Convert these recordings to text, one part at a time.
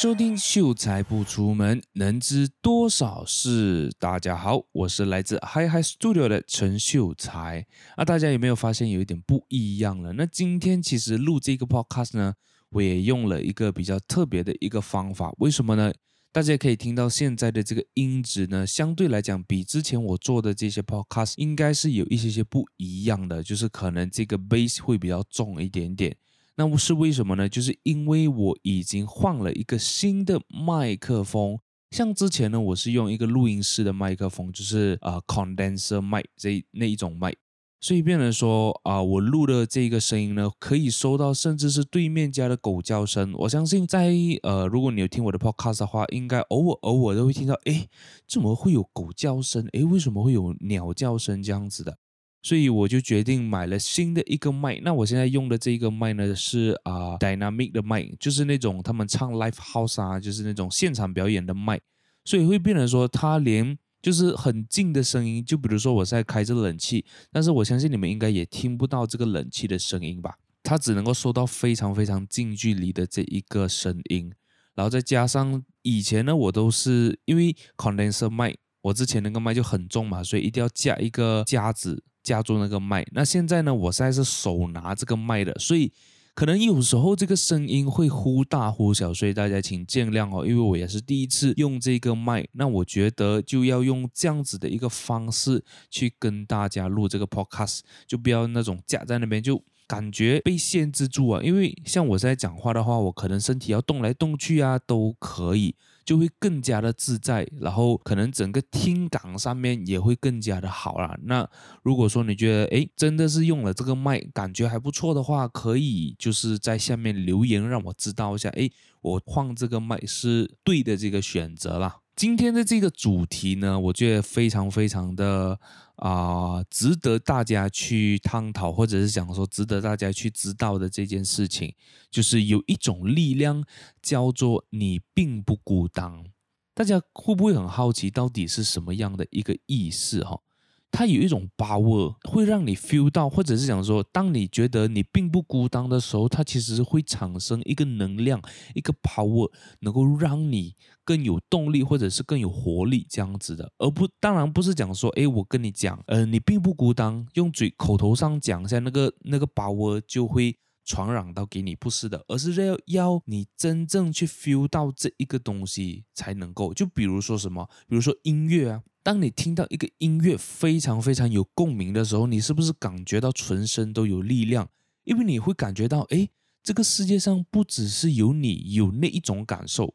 收听秀才不出门，能知多少事。大家好，我是来自 Hi Hi Studio 的陈秀才。啊，大家有没有发现有一点不一样了？那今天其实录这个 podcast 呢，我也用了一个比较特别的一个方法。为什么呢？大家可以听到现在的这个音质呢，相对来讲比之前我做的这些 podcast 应该是有一些些不一样的，就是可能这个 bass 会比较重一点点。那是为什么呢？就是因为我已经换了一个新的麦克风，像之前呢，我是用一个录音室的麦克风，就是啊、呃、condenser mic 这那一种麦，所以变成说啊、我录的这个声音呢，可以收到甚至是对面家的狗叫声。我相信在呃，如果你有听我的 podcast 的话，应该偶尔偶尔都会听到，诶，怎么会有狗叫声？诶，为什么会有鸟叫声这样子的？所以我就决定买了新的一个麦。那我现在用的这个麦呢是啊、呃、Dynamic 的麦，就是那种他们唱 Live House 啊，就是那种现场表演的麦。所以会变成说，它连就是很近的声音，就比如说我在开着冷气，但是我相信你们应该也听不到这个冷气的声音吧？它只能够收到非常非常近距离的这一个声音。然后再加上以前呢，我都是因为 Condenser 麦，我之前那个麦就很重嘛，所以一定要架一个夹子。架住那个麦，那现在呢？我现在是手拿这个麦的，所以可能有时候这个声音会忽大忽小，所以大家请见谅哦，因为我也是第一次用这个麦，那我觉得就要用这样子的一个方式去跟大家录这个 podcast，就不要那种架在那边，就感觉被限制住啊。因为像我现在讲话的话，我可能身体要动来动去啊，都可以。就会更加的自在，然后可能整个听感上面也会更加的好啦。那如果说你觉得诶真的是用了这个麦感觉还不错的话，可以就是在下面留言让我知道一下，诶我换这个麦是对的这个选择啦。今天的这个主题呢，我觉得非常非常的。啊、值得大家去探讨，或者是讲说值得大家去知道的这件事情，就是有一种力量叫做你并不孤单。大家会不会很好奇，到底是什么样的一个意思？哈。它有一种 power，会让你 feel 到，或者是讲说，当你觉得你并不孤单的时候，它其实会产生一个能量，一个 power，能够让你更有动力，或者是更有活力这样子的，而不，当然不是讲说，诶，我跟你讲，呃，你并不孤单，用嘴口头上讲一下，那个那个 power 就会传染到给你，不是的，而是要要你真正去 feel 到这一个东西才能够，就比如说什么，比如说音乐啊。当你听到一个音乐非常非常有共鸣的时候，你是不是感觉到全身都有力量？因为你会感觉到，哎，这个世界上不只是有你有那一种感受，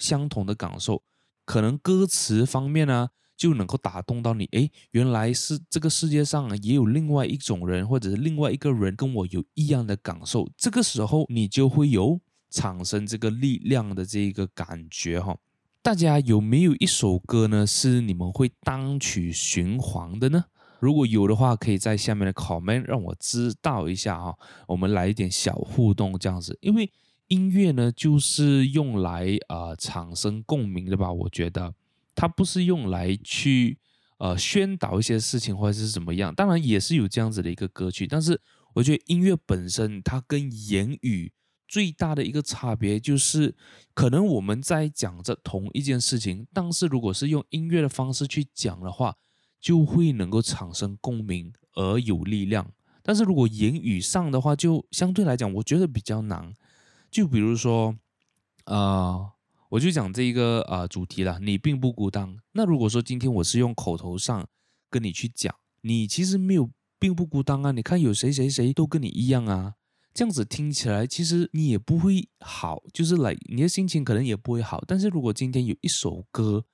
相同的感受，可能歌词方面呢、就能够打动到你。哎，原来是这个世界上也有另外一种人，或者是另外一个人跟我有一样的感受。这个时候，你就会有产生这个力量的这一个感觉，哈。大家有没有一首歌呢？是你们会单曲循环的呢？如果有的话，可以在下面的 comment 让我知道一下哈。我们来一点小互动这样子，因为音乐呢就是用来啊、呃、产生共鸣的吧？我觉得它不是用来去呃宣导一些事情或者是怎么样。当然也是有这样子的一个歌曲，但是我觉得音乐本身它跟言语。最大的一个差别就是，可能我们在讲着同一件事情，但是如果是用音乐的方式去讲的话，就会能够产生共鸣而有力量。但是如果言语上的话，就相对来讲，我觉得比较难。就比如说，呃，我就讲这一个呃主题了，你并不孤单。那如果说今天我是用口头上跟你去讲，你其实没有并不孤单啊。你看有谁谁谁都跟你一样啊。这样子听起来，其实你也不会好，就是来你的心情可能也不会好。但是如果今天有一首歌，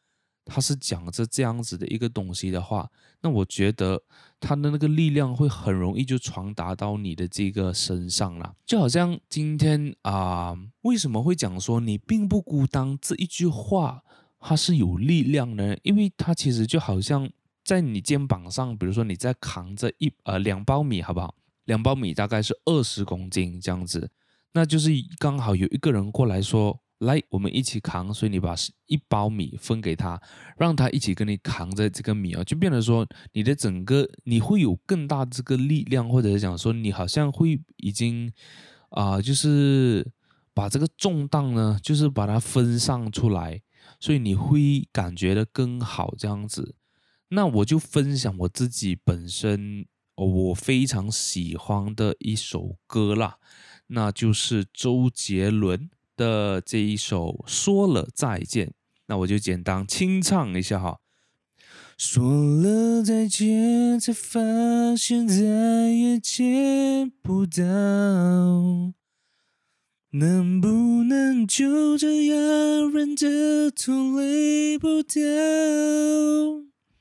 它是讲着这样子的一个东西的话，那我觉得它的那个力量会很容易就传达到你的这个身上了。就好像今天啊、为什么会讲说你并不孤单这一句话，它是有力量呢？因为它其实就好像在你肩膀上，比如说你在扛着一呃两包米，好不好？两包米大概是二十公斤这样子，那就是刚好有一个人过来说：“来，我们一起扛。”所以你把一包米分给他，让他一起跟你扛着这个米啊，就变得说你的整个你会有更大这个力量，或者是讲说你好像会已经啊、就是把这个重担呢，就是把它分散出来，所以你会感觉的更好这样子。那我就分享我自己本身我非常喜欢的一首歌啦，那就是周杰伦的这一首《说了再见》。那我就简单清唱一下哈。说了再见，才发现再也见不到。能不能就这样忍着痛泪不掉？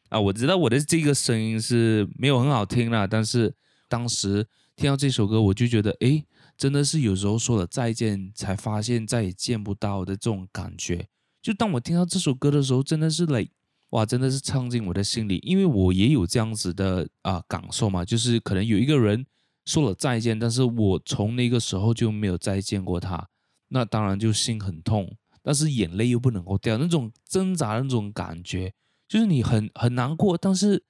啊，我知道我的这个声音是没有很好听啦，但是当时听到这首歌，我就觉得，诶，真的是有时候说了再见，才发现再也见不到的这种感觉。就当我听到这首歌的时候，真的是累。哇，真的是唱进我的心里，因为我也有这样子的啊、感受嘛，就是可能有一个人说了再见，但是我从那个时候就没有再见过他，那当然就心很痛，但是眼泪又不能够掉，那种挣扎的那种感觉，就是你很很难过，但是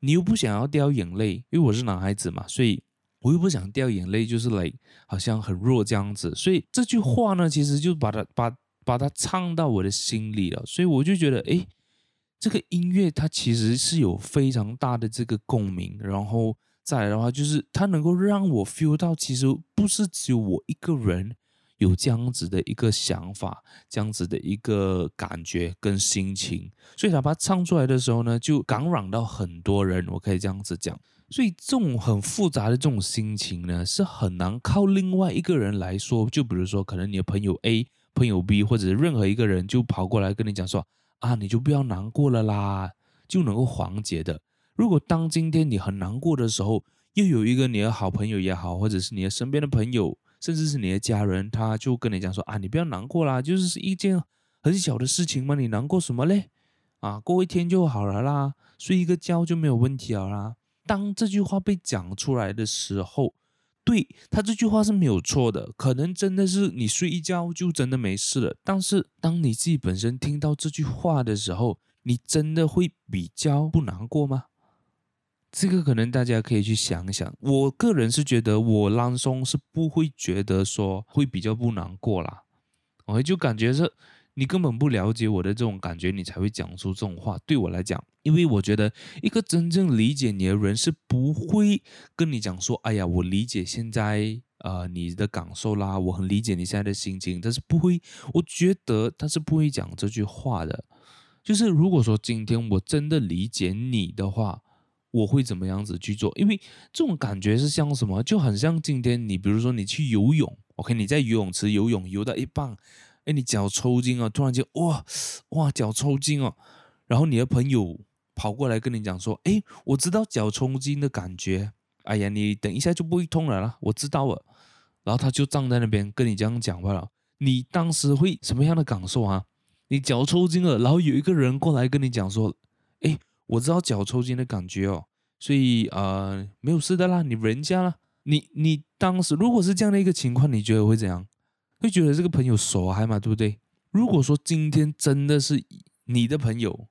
你又不想要掉眼泪，因为我是男孩子嘛，所以我又不想掉眼泪，就是来好像很弱这样子，所以这句话呢，其实就把它把把它唱到我的心里了，所以我就觉得，哎。这个音乐它其实是有非常大的这个共鸣，然后再来的话，就是它能够让我 feel 到，其实不是只有我一个人有这样子的一个想法，这样子的一个感觉跟心情，所以他把它唱出来的时候呢，就感染到很多人，我可以这样子讲。所以这种很复杂的这种心情呢，是很难靠另外一个人来说，就比如说可能你的朋友 A、朋友 B 或者是任何一个人就跑过来跟你讲说。啊，你就不要难过了啦，就能够缓解的。如果当今天你很难过的时候，又有一个你的好朋友也好，或者是你的身边的朋友，甚至是你的家人，他就跟你讲说啊，你不要难过啦，就是一件很小的事情嘛，你难过什么嘞？啊，过一天就好了啦，睡一个觉就没有问题了啦。当这句话被讲出来的时候，对，他这句话是没有错的，可能真的是你睡一觉就真的没事了。但是当你自己本身听到这句话的时候，你真的会比较不难过吗？这个可能大家可以去想一想。我个人是觉得我朗诵是不会觉得说会比较不难过啦，我就感觉是。你根本不了解我的这种感觉，你才会讲出这种话。对我来讲，因为我觉得一个真正理解你的人是不会跟你讲说：“哎呀，我理解现在呃你的感受啦，我很理解你现在的心情。”但是不会，我觉得他是不会讲这句话的。就是如果说今天我真的理解你的话，我会怎么样子去做？因为这种感觉是像什么？就很像今天你比如说你去游泳，OK，你在游泳池游泳游到一半。哎，你脚抽筋啊！突然间，哇哇，脚抽筋哦！然后你的朋友跑过来跟你讲说：“哎，我知道脚抽筋的感觉。哎呀，你等一下就不会痛了啦，我知道了。”然后他就站在那边跟你这样讲话了。你当时会什么样的感受啊？你脚抽筋了，然后有一个人过来跟你讲说：“哎，我知道脚抽筋的感觉哦，所以呃，没有事的啦，你忍一下啦。”你你当时如果是这样的一个情况，你觉得会怎样？会觉得这个朋友傻嗨嘛，对不对？如果说今天真的是你的朋友，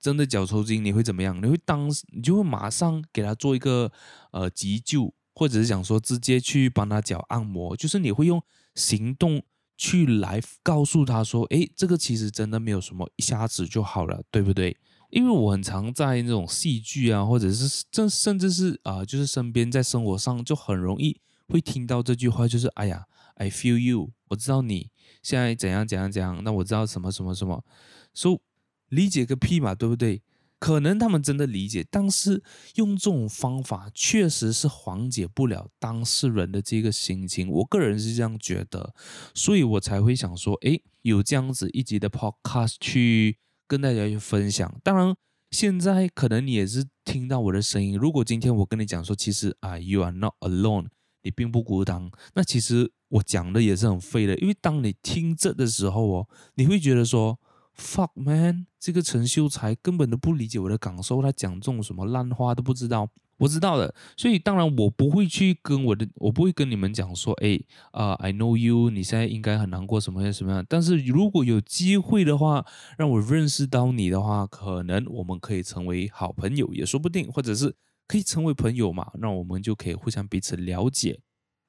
真的脚抽筋，你会怎么样？你会当你就会马上给他做一个呃急救，或者是想说直接去帮他脚按摩，就是你会用行动去来告诉他说，哎，这个其实真的没有什么，一下子就好了，对不对？因为我很常在那种戏剧啊，或者是甚甚至是啊、就是身边在生活上就很容易会听到这句话，就是哎呀。I feel you，我知道你现在怎样怎样怎样，那我知道什么什么什么，so 理解个屁嘛，对不对？可能他们真的理解，但是用这种方法确实是缓解不了当事人的这个心情。我个人是这样觉得，所以我才会想说，诶，有这样子一集的 podcast 去跟大家去分享。当然，现在可能你也是听到我的声音。如果今天我跟你讲说，其实啊，you are not alone，你并不孤单，那其实。我讲的也是很废的，因为当你听这的时候哦，你会觉得说，fuck man，这个陈秀才根本都不理解我的感受，他讲这种什么烂话都不知道。我知道的，所以当然我不会去跟我的，我不会跟你们讲说，哎，啊、，I know you，你现在应该很难过什么样什么样。但是如果有机会的话，让我认识到你的话，可能我们可以成为好朋友也说不定，或者是可以成为朋友嘛，那我们就可以互相彼此了解。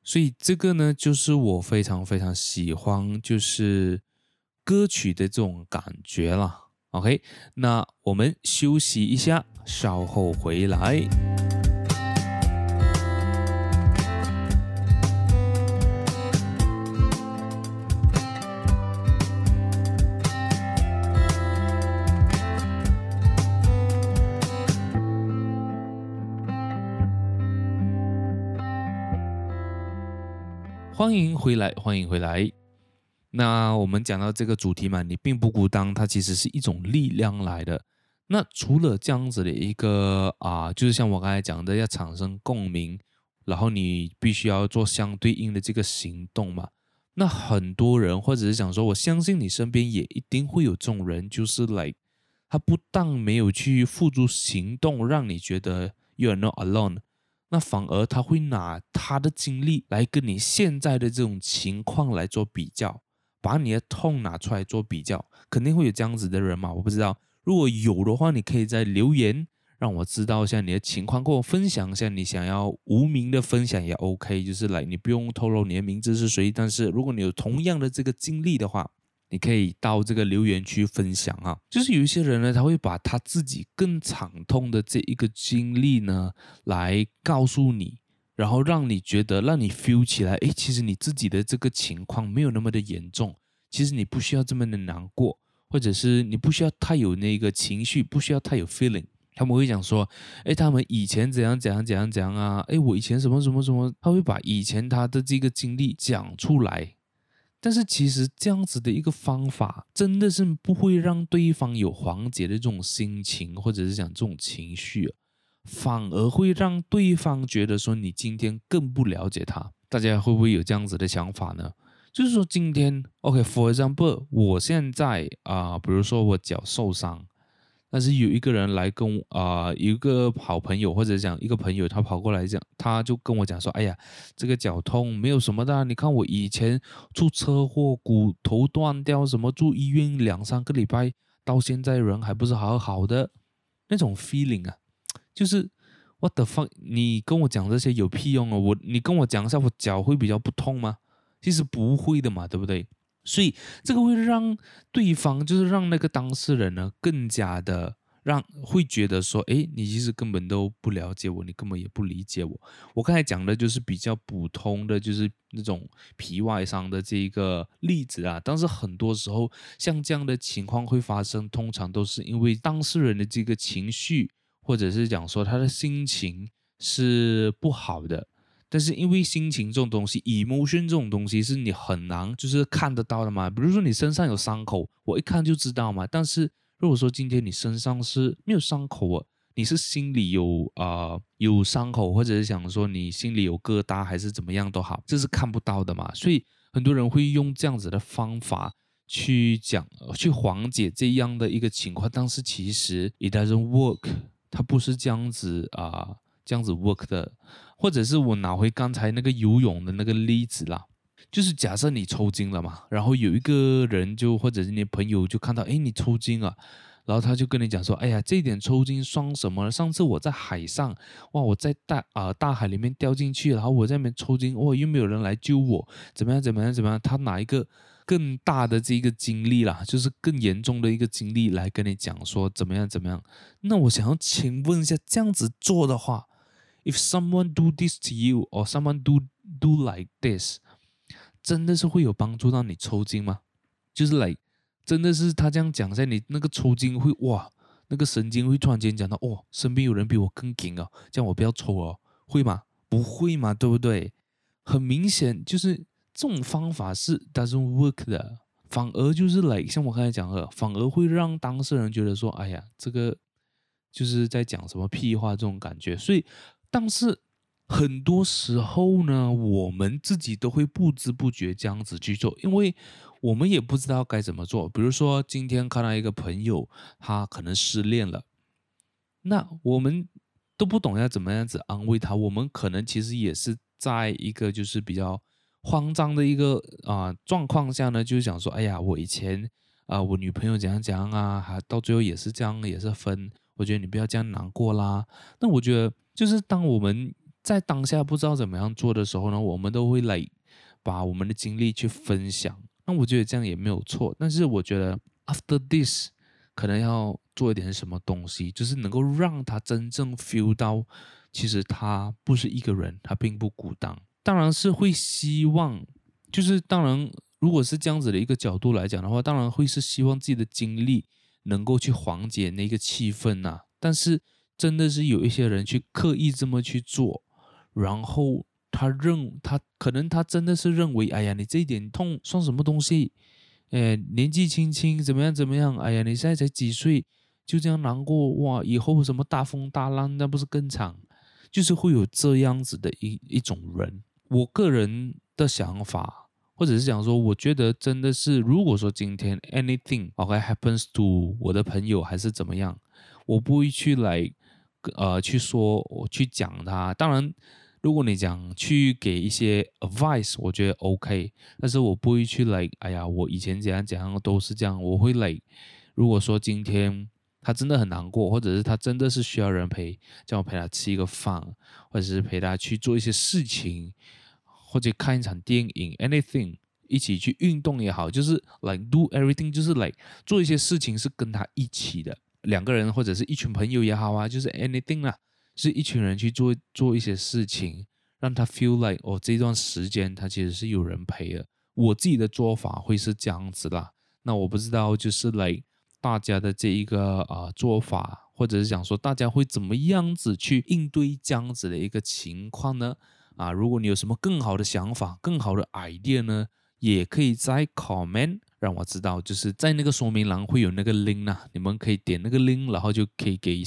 所以这个呢，就是我非常非常喜欢，就是歌曲的这种感觉了。OK，那我们休息一下，稍后回来。欢迎回来，欢迎回来。那我们讲到这个主题嘛，你并不孤单，它其实是一种力量来的。那除了这样子的一个啊，就是像我刚才讲的，要产生共鸣，然后你必须要做相对应的这个行动嘛。那很多人或者是想说，我相信你身边也一定会有这种人，就是来，他不但没有去付诸行动，让你觉得 you are not alone。那反而他会拿他的经历来跟你现在的这种情况来做比较，把你的痛拿出来做比较，肯定会有这样子的人嘛？我不知道，如果有的话，你可以在留言让我知道一下你的情况，跟我分享一下。你想要无名的分享也 OK，就是来你不用透露你的名字是谁，但是如果你有同样的这个经历的话。你可以到这个留言区分享啊，就是有一些人呢，他会把他自己更惨痛的这一个经历呢，来告诉你，然后让你觉得，让你 feel 起来，诶，其实你自己的这个情况没有那么的严重，其实你不需要这么的难过，或者是你不需要太有那个情绪，不需要太有 feeling。他们会讲说，诶，他们以前怎样怎样怎样怎样啊，诶，我以前什么什么什么，他会把以前他的这个经历讲出来。但是其实这样子的一个方法，真的是不会让对方有缓解的这种心情，或者是讲这种情绪，反而会让对方觉得说你今天更不了解他。大家会不会有这样子的想法呢？就是说今天，OK，for example，我现在啊、比如说我脚受伤。但是有一个人来跟啊、一个好朋友或者讲一个朋友，他跑过来讲，他就跟我讲说：“哎呀，这个脚痛没有什么的，你看我以前出车祸，骨头断掉，什么住医院两三个礼拜，到现在人还不是好好的那种 feeling 啊，就是 what the fuck，你跟我讲这些有屁用啊？我你跟我讲一下，我脚会比较不痛吗？其实不会的嘛，对不对？”所以这个会让对方，就是让那个当事人呢，更加的让会觉得说，哎，你其实根本都不了解我，你根本也不理解我。我刚才讲的就是比较普通的，就是那种皮外伤的这一个例子啊。但是很多时候，像这样的情况会发生，通常都是因为当事人的这个情绪，或者是讲说他的心情是不好的。但是因为心情这种东西，emotion 这种东西是你很难就是看得到的嘛。比如说你身上有伤口，我一看就知道嘛。但是如果说今天你身上是没有伤口啊，你是心里有啊、有伤口，或者是想说你心里有疙瘩还是怎么样都好，这是看不到的嘛。所以很多人会用这样子的方法去讲，去缓解这样的一个情况。但是其实 it doesn't work，它不是这样子啊。这样子 work 的，或者是我拿回刚才那个游泳的那个例子啦，就是假设你抽筋了嘛，然后有一个人就或者是你朋友就看到，哎，你抽筋啊，然后他就跟你讲说，哎呀，这点抽筋算什么？上次我在海上，哇，我在大啊、大海里面掉进去，然后我在那边抽筋，哇，又没有人来救我，怎么样怎么样怎么样？他拿一个更大的这个经历啦，就是更严重的一个经历来跟你讲说怎么样怎么样？那我想要请问一下，这样子做的话。If someone do this to you, or someone do do like this，真的是会有帮助到你抽筋吗？就是来，真的是他这样讲，在你那个抽筋会哇，那个神经会突然间讲到哦，身边有人比我更紧哦，这样我不要抽哦，会吗？不会嘛，对不对？很明显就是这种方法是 doesn't work 的，反而就是来，像我刚才讲的，反而会让当事人觉得说，哎呀，这个就是在讲什么屁话这种感觉，所以。但是很多时候呢，我们自己都会不知不觉这样子去做，因为我们也不知道该怎么做。比如说，今天看到一个朋友，他可能失恋了，那我们都不懂要怎么样子安慰他。我们可能其实也是在一个就是比较慌张的一个啊、状况下呢，就是想说，哎呀，我以前啊、我女朋友怎样怎样啊，还到最后也是这样，也是分。我觉得你不要这样难过啦。那我觉得。就是当我们在当下不知道怎么样做的时候呢，我们都会来把我们的经历去分享。那我觉得这样也没有错，但是我觉得 after this 可能要做一点什么东西，就是能够让他真正 feel 到，其实他不是一个人，他并不孤单。当然是会希望，就是当然如果是这样子的一个角度来讲的话，当然会是希望自己的经历能够去缓解那个气氛呐、但是真的是有一些人去刻意这么去做，然后。他认他可能他真的是认为，哎呀，你这一点痛算什么东西？哎，年纪轻轻怎么样怎么样？哎呀，你现在才几岁就这样难过哇？以后什么大风大浪那不是更惨？就是会有这样子的一一种人。我个人的想法，或者是讲说，我觉得真的是，如果说今天 anything OK happens to 我的朋友还是怎么样，我不会去来呃去说我去讲他，当然。如果你讲去给一些 advice，我觉得 OK，但是我不会去 like，哎呀，我以前怎样怎样都是这样，我会 like，如果说今天他真的很难过，或者是他真的是需要人陪，叫我陪他吃一个饭，或者是陪他去做一些事情，或者看一场电影，anything，一起去运动也好，就是 like do everything，就是 like 做一些事情是跟他一起的，两个人或者是一群朋友也好啊，就是 anything 啦。是一群人去做做一些事情，让他 feel like 哦，这段时间他其实是有人陪的。我自己的做法会是这样子啦。那我不知道就是来大家的这一个啊、做法，或者是想说大家会怎么样子去应对这样子的一个情况呢？啊，如果你有什么更好的想法、更好的 idea 呢，也可以在 comment 让我知道。就是在那个说明栏会有那个 link 啊，你们可以点那个 link，然后就可以给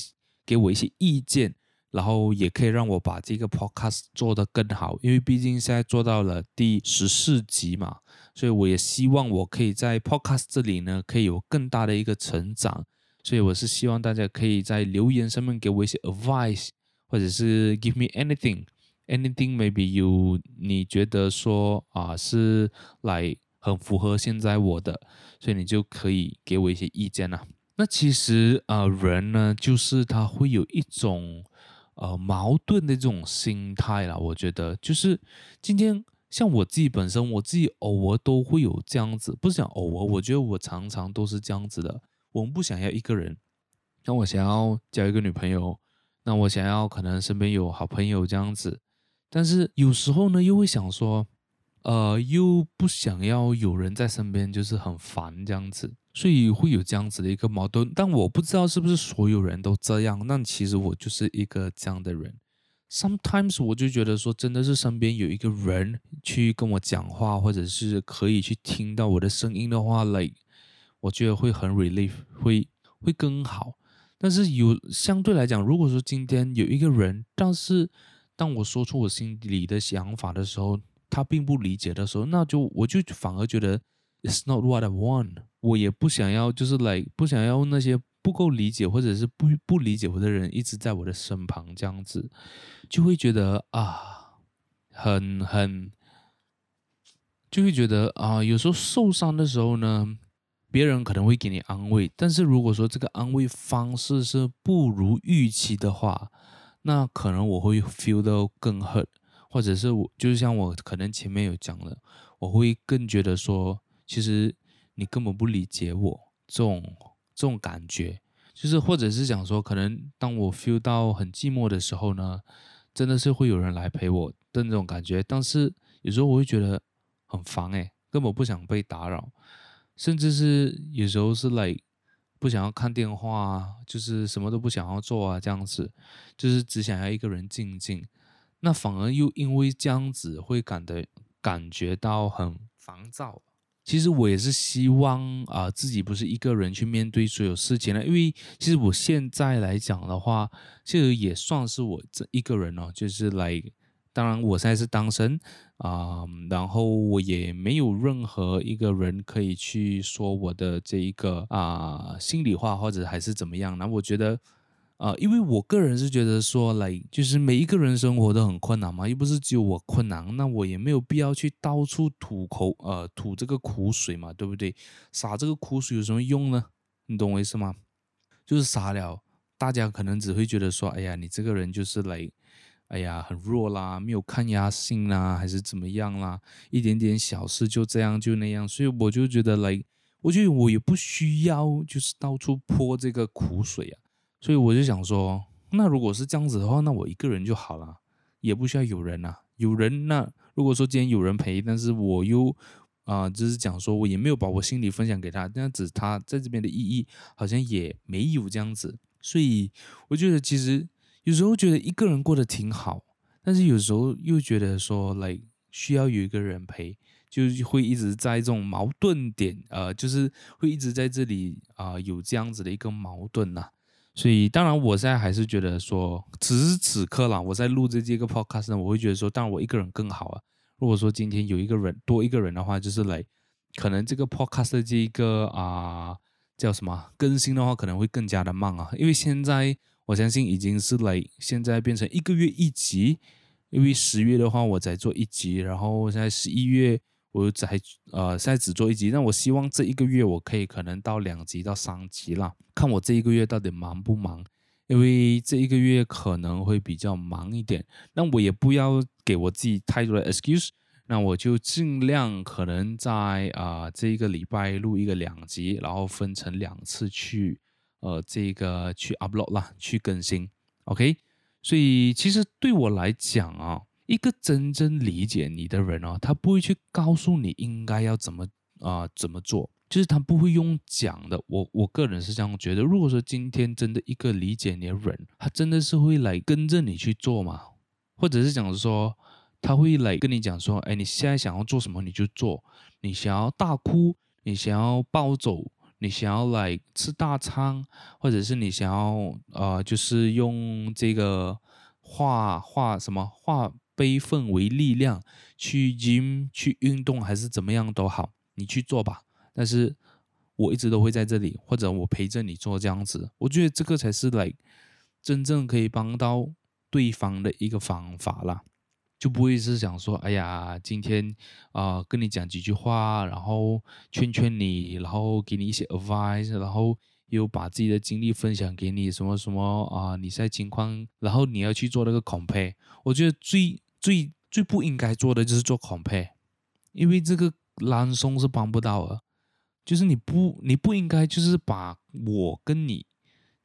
给我一些意见。然后也可以让我把这个 podcast 做得更好，因为毕竟现在做到了第十四集嘛，所以我也希望我可以在 podcast 这里呢，可以有更大的一个成长。所以我是希望大家可以在留言上面给我一些 advice，或者是 give me anything Anything maybe you 你觉得说啊是来很符合现在我的，所以你就可以给我一些意见啊。那其实啊人呢，就是他会有一种。呃，矛盾的这种心态啦，我觉得就是今天像我自己本身，我自己偶尔都会有这样子，不是讲偶尔，我觉得我常常都是这样子的。我们不想要一个人，那我想要交一个女朋友，那我想要可能身边有好朋友这样子，但是有时候呢，又会想说，呃，又不想要有人在身边，就是很烦这样子。所以会有这样子的一个矛盾，但我不知道是不是所有人都这样。那其实我就是一个这样的人。Sometimes 我就觉得说，真的是身边有一个人去跟我讲话，或者是可以去听到我的声音的话，like 我觉得会很 relief，会会更好。但是有相对来讲，如果说今天有一个人，但是当我说出我心里的想法的时候，他并不理解的时候，那就我就反而觉得 It's not what I want。我也不想要，就是来不想要那些不够理解或者是不不理解我的人一直在我的身旁，这样子就会觉得啊，很很，就会觉得啊，有时候受伤的时候呢，别人可能会给你安慰，但是如果说这个安慰方式是不如预期的话，那可能我会 feel 到更 hurt，或者是我就是像我可能前面有讲的，我会更觉得说，其实。你根本不理解我这种这种感觉，就是或者是讲说，可能当我 feel 到很寂寞的时候呢，真的是会有人来陪我的那种感觉。但是有时候我会觉得很烦诶，根本不想被打扰，甚至是有时候是来不想要看电话啊，就是什么都不想要做啊，这样子，就是只想要一个人静静。那反而又因为这样子会感的感觉到很烦躁。其实我也是希望啊、呃，自己不是一个人去面对所有事情了，因为其实我现在来讲的话，其实也算是我这一个人哦，就是来，当然我现在是单身啊、然后我也没有任何一个人可以去说我的这一个啊、心里话，或者还是怎么样，那我觉得。啊、呃，因为我个人是觉得说，来就是每一个人生活都很困难嘛，又不是只有我困难，那我也没有必要去到处吐口呃吐这个苦水嘛，对不对？洒这个苦水有什么用呢？你懂我意思吗？就是洒了，大家可能只会觉得说，哎呀，你这个人就是来，哎呀很弱啦，没有抗压性啦，还是怎么样啦，一点点小事就这样就那样，所以我就觉得来，我觉得我也不需要就是到处泼这个苦水啊，所以我就想说，那如果是这样子的话，那我一个人就好了，也不需要有人啊，有人那如果说今天有人陪，但是我又。啊、就是讲说，我也没有把我心里分享给他，这样子他在这边的意义好像也没有这样子，所以我觉得其实有时候觉得一个人过得挺好，但是有时候又觉得说来需要有一个人陪，就会一直在这种矛盾点，呃，就是会一直在这里啊、有这样子的一个矛盾呐、啊。所以当然我现在还是觉得说，此时此刻啦，我在录这这个 podcast 呢，我会觉得说，当然我一个人更好啊。如果说今天有一个人多一个人的话，就是来，可能这个 podcast 的这个啊、叫什么更新的话，可能会更加的慢啊。因为现在我相信已经是来，现在变成一个月一集。因为十月的话我才做一集，然后现在十一月我又才呃现在只做一集。那我希望这一个月我可以可能到两集到三集啦，看我这一个月到底忙不忙。因为这一个月可能会比较忙一点，那我也不要给我自己太多的 excuse，那我就尽量可能在啊、这一个礼拜录一个两集，然后分成两次去呃这个去 upload 啦，去更新，OK。所以其实对我来讲啊，一个真正理解你的人哦，他不会去告诉你应该要怎么啊、怎么做。就是他不会用讲的，我我个人是这样觉得。如果说今天真的一个理解你的人，他真的是会来跟着你去做吗？或者是讲说，他会来跟你讲说，哎，你现在想要做什么你就做，你想要大哭，你想要暴走，你想要来吃大餐，或者是你想要呃，就是用这个化化什么化悲愤为力量去 gym 去运动，还是怎么样都好，你去做吧。但是我一直都会在这里，或者我陪着你做这样子，我觉得这个才是来真正可以帮到对方的一个方法啦，就不会是想说，哎呀，今天啊、跟你讲几句话，然后劝劝你，然后给你一些 advice，然后又把自己的经历分享给你，什么什么啊、你现在情况，然后你要去做那个 compare，我觉得最最最不应该做的就是做 compare，因为这个朗诵是帮不到的。就是你不，你不应该就是把我跟你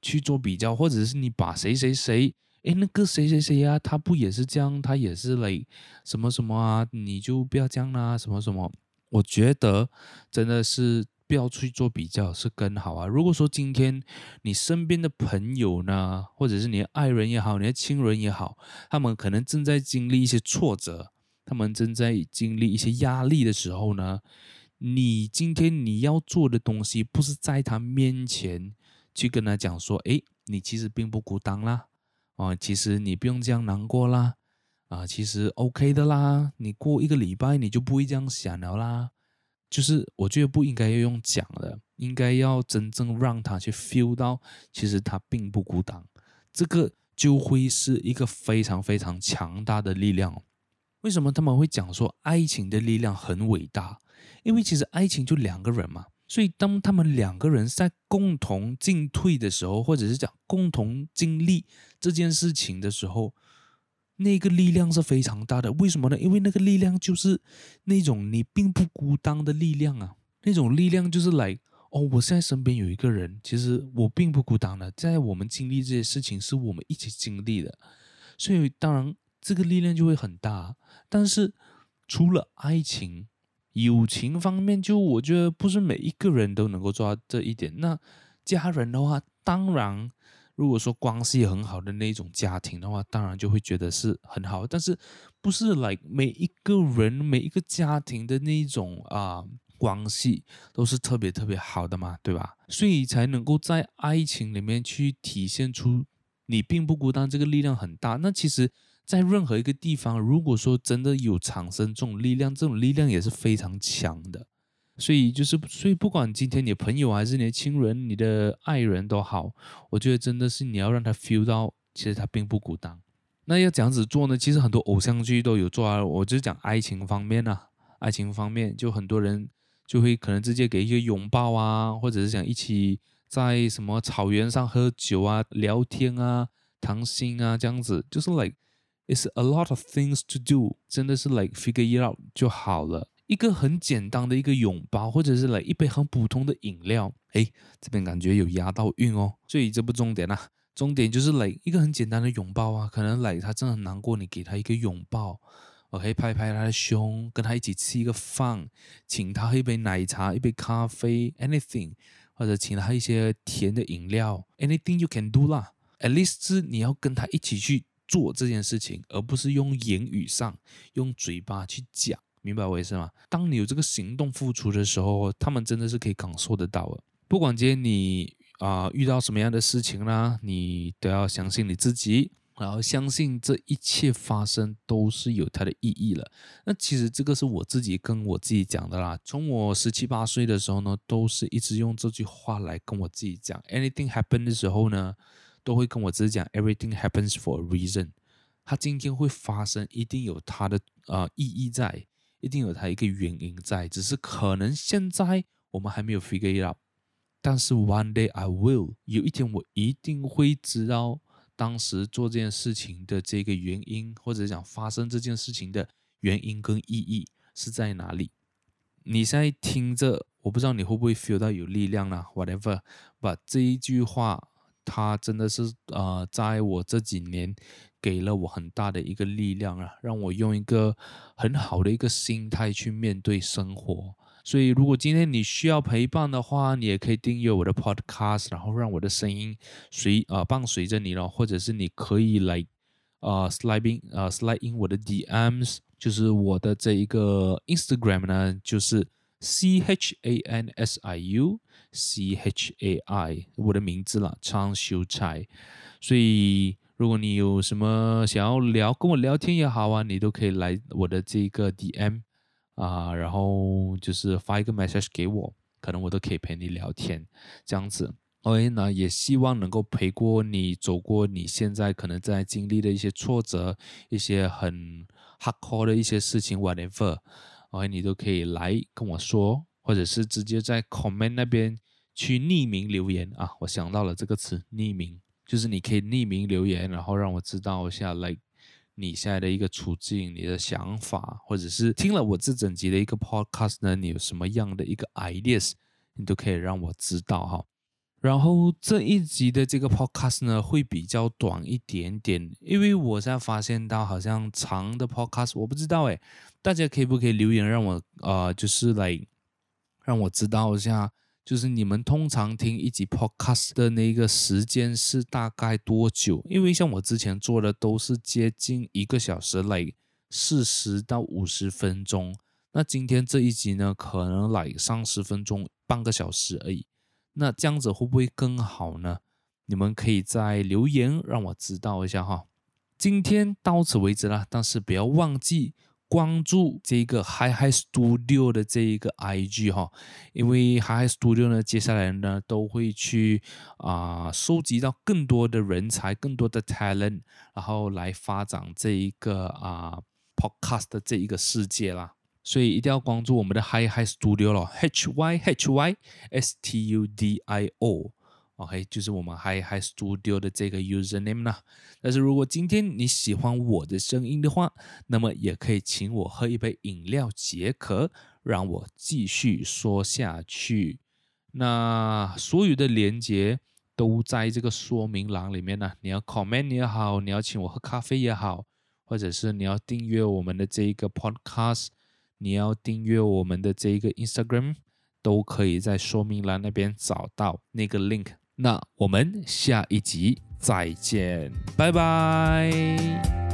去做比较，或者是你把谁谁谁，诶，那个谁谁谁啊，他不也是这样，他也是来什么什么啊，你就不要这样啦，什么什么。我觉得真的是不要去做比较是更好啊。如果说今天你身边的朋友呢，或者是你的爱人也好，你的亲人也好，他们可能正在经历一些挫折，他们正在经历一些压力的时候呢。你今天你要做的东西，不是在他面前去跟他讲说，诶，你其实并不孤单啦，哦，其实你不用这样难过啦，啊，其实 OK 的啦，你过一个礼拜你就不会这样想了啦。就是我觉得不应该要用讲的，应该要真正让他去 feel 到，其实他并不孤单，这个就会是一个非常非常强大的力量。为什么他们会讲说爱情的力量很伟大？因为其实爱情就两个人嘛，所以当他们两个人在共同进退的时候，或者是讲共同经历这件事情的时候，那个力量是非常大的。为什么呢？因为那个力量就是那种你并不孤单的力量啊，那种力量就是来哦，我现在身边有一个人，其实我并不孤单的，在我们经历这些事情是我们一起经历的，所以当然这个力量就会很大。但是除了爱情，友情方面，就我觉得不是每一个人都能够做到这一点。那家人的话，当然，如果说关系很好的那种家庭的话，当然就会觉得是很好。但是不是 like 每一个人、每一个家庭的那种啊关系都是特别特别好的嘛，对吧？所以才能够在爱情里面去体现出你并不孤单，这个力量很大。那其实。在任何一个地方，如果说真的有产生这种力量，这种力量也是非常强的。所以就是，所以不管今天你的朋友还是你的亲人、你的爱人都好，我觉得真的是你要让他 feel 到，其实他并不孤单。那要这样子做呢？其实很多偶像剧都有做啊。我就讲爱情方面啊，爱情方面就很多人就会可能直接给一个拥抱啊，或者是想一起在什么草原上喝酒啊、聊天啊、谈心啊这样子，就是 like。It's a lot of things to do，真的是 like figure it out 就好了。一个很简单的一个拥抱，或者是来、一杯很普通的饮料，诶，这边感觉有押到韵哦。所以这不重点啊，重点就是来、一个很简单的拥抱啊。可能来、他真的很难过，你给他一个拥抱，OK，拍拍他的胸，跟他一起吃一个饭，请他喝一杯奶茶、一杯咖啡，anything，或者请他一些甜的饮料，anything you can do 啦。At least 是你要跟他一起去。做这件事情，而不是用言语上用嘴巴去讲，明白我意思吗？当你有这个行动付出的时候，他们真的是可以感受得到的。不管今天你啊、遇到什么样的事情啦，你都要相信你自己，然后相信这一切发生都是有它的意义了。那其实这个是我自己跟我自己讲的啦。从我十七八岁的时候呢，都是一直用这句话来跟我自己讲。Anything happen 的时候呢，都会跟我只讲，Everything happens for a reason。它今天会发生，一定有它的呃意义在，一定有它一个原因在。只是可能现在我们还没有 figure it out，但是 one day I will，有一天我一定会知道当时做这件事情的这个原因，或者讲发生这件事情的原因跟意义是在哪里。你现在听着，我不知道你会不会 feel 到有力量啦，whatever，but 这一句话。他真的是呃，在我这几年给了我很大的一个力量啊，让我用一个很好的一个心态去面对生活。所以，如果今天你需要陪伴的话，你也可以订阅我的 podcast，然后让我的声音随呃伴随着你咯，或者是你可以来呃 sliding 呃 slide in 我的 DMs，就是我的这一个 Instagram 呢，就是 C H A N S I U。C H A I，我的名字啦，昌秀才。所以，如果你有什么想要聊，跟我聊天也好啊，你都可以来我的这个 DM 啊，然后就是发一个 message 给我，可能我都可以陪你聊天，这样子。OK，那也希望能够陪过你，走过你现在可能在经历的一些挫折，一些很 hardcore 的一些事情 whatever，OK，你都可以来跟我说。或者是直接在 comment 那边去匿名留言啊，我想到了这个词，匿名，就是你可以匿名留言，然后让我知道一下，like 你现在的一个处境，你的想法，或者是听了我这整集的一个 podcast 呢，你有什么样的一个 ideas，你都可以让我知道哈。然后这一集的这个 podcast 呢，会比较短一点点，因为我现在发现到好像长的 podcast 我不知道诶，大家可以不可以留言让我呃，就是来。让我知道一下，就是你们通常听一集 podcast 的那个时间是大概多久？因为像我之前做的都是接近一个小时，来四十到五十分钟。那今天这一集呢，可能来三十分钟，半个小时而已。那这样子会不会更好呢？你们可以在留言让我知道一下哈。今天到此为止了，但是不要忘记。关注这个 Hi Hi Studio 的这一个 IG 哈，因为 Hi Hi Studio 呢，接下来呢都会去啊、收集到更多的人才，更多的 talent，然后来发展这一个啊、podcast 的这一个世界啦。所以一定要关注我们的 Hi Hi Studio 咯，H Y H Y S T U D I O。OK，就是我们 Hi Hi Studio 的这个 username 啦。但是如果今天你喜欢我的声音的话，那么也可以请我喝一杯饮料解渴，让我继续说下去。那所有的连接都在这个说明栏里面呢。你要 comment 也好，你要请我喝咖啡也好，或者是你要订阅我们的这一个 podcast，你要订阅我们的这一个 Instagram，都可以在说明栏那边找到那个 link。那我们下一集再见，拜拜。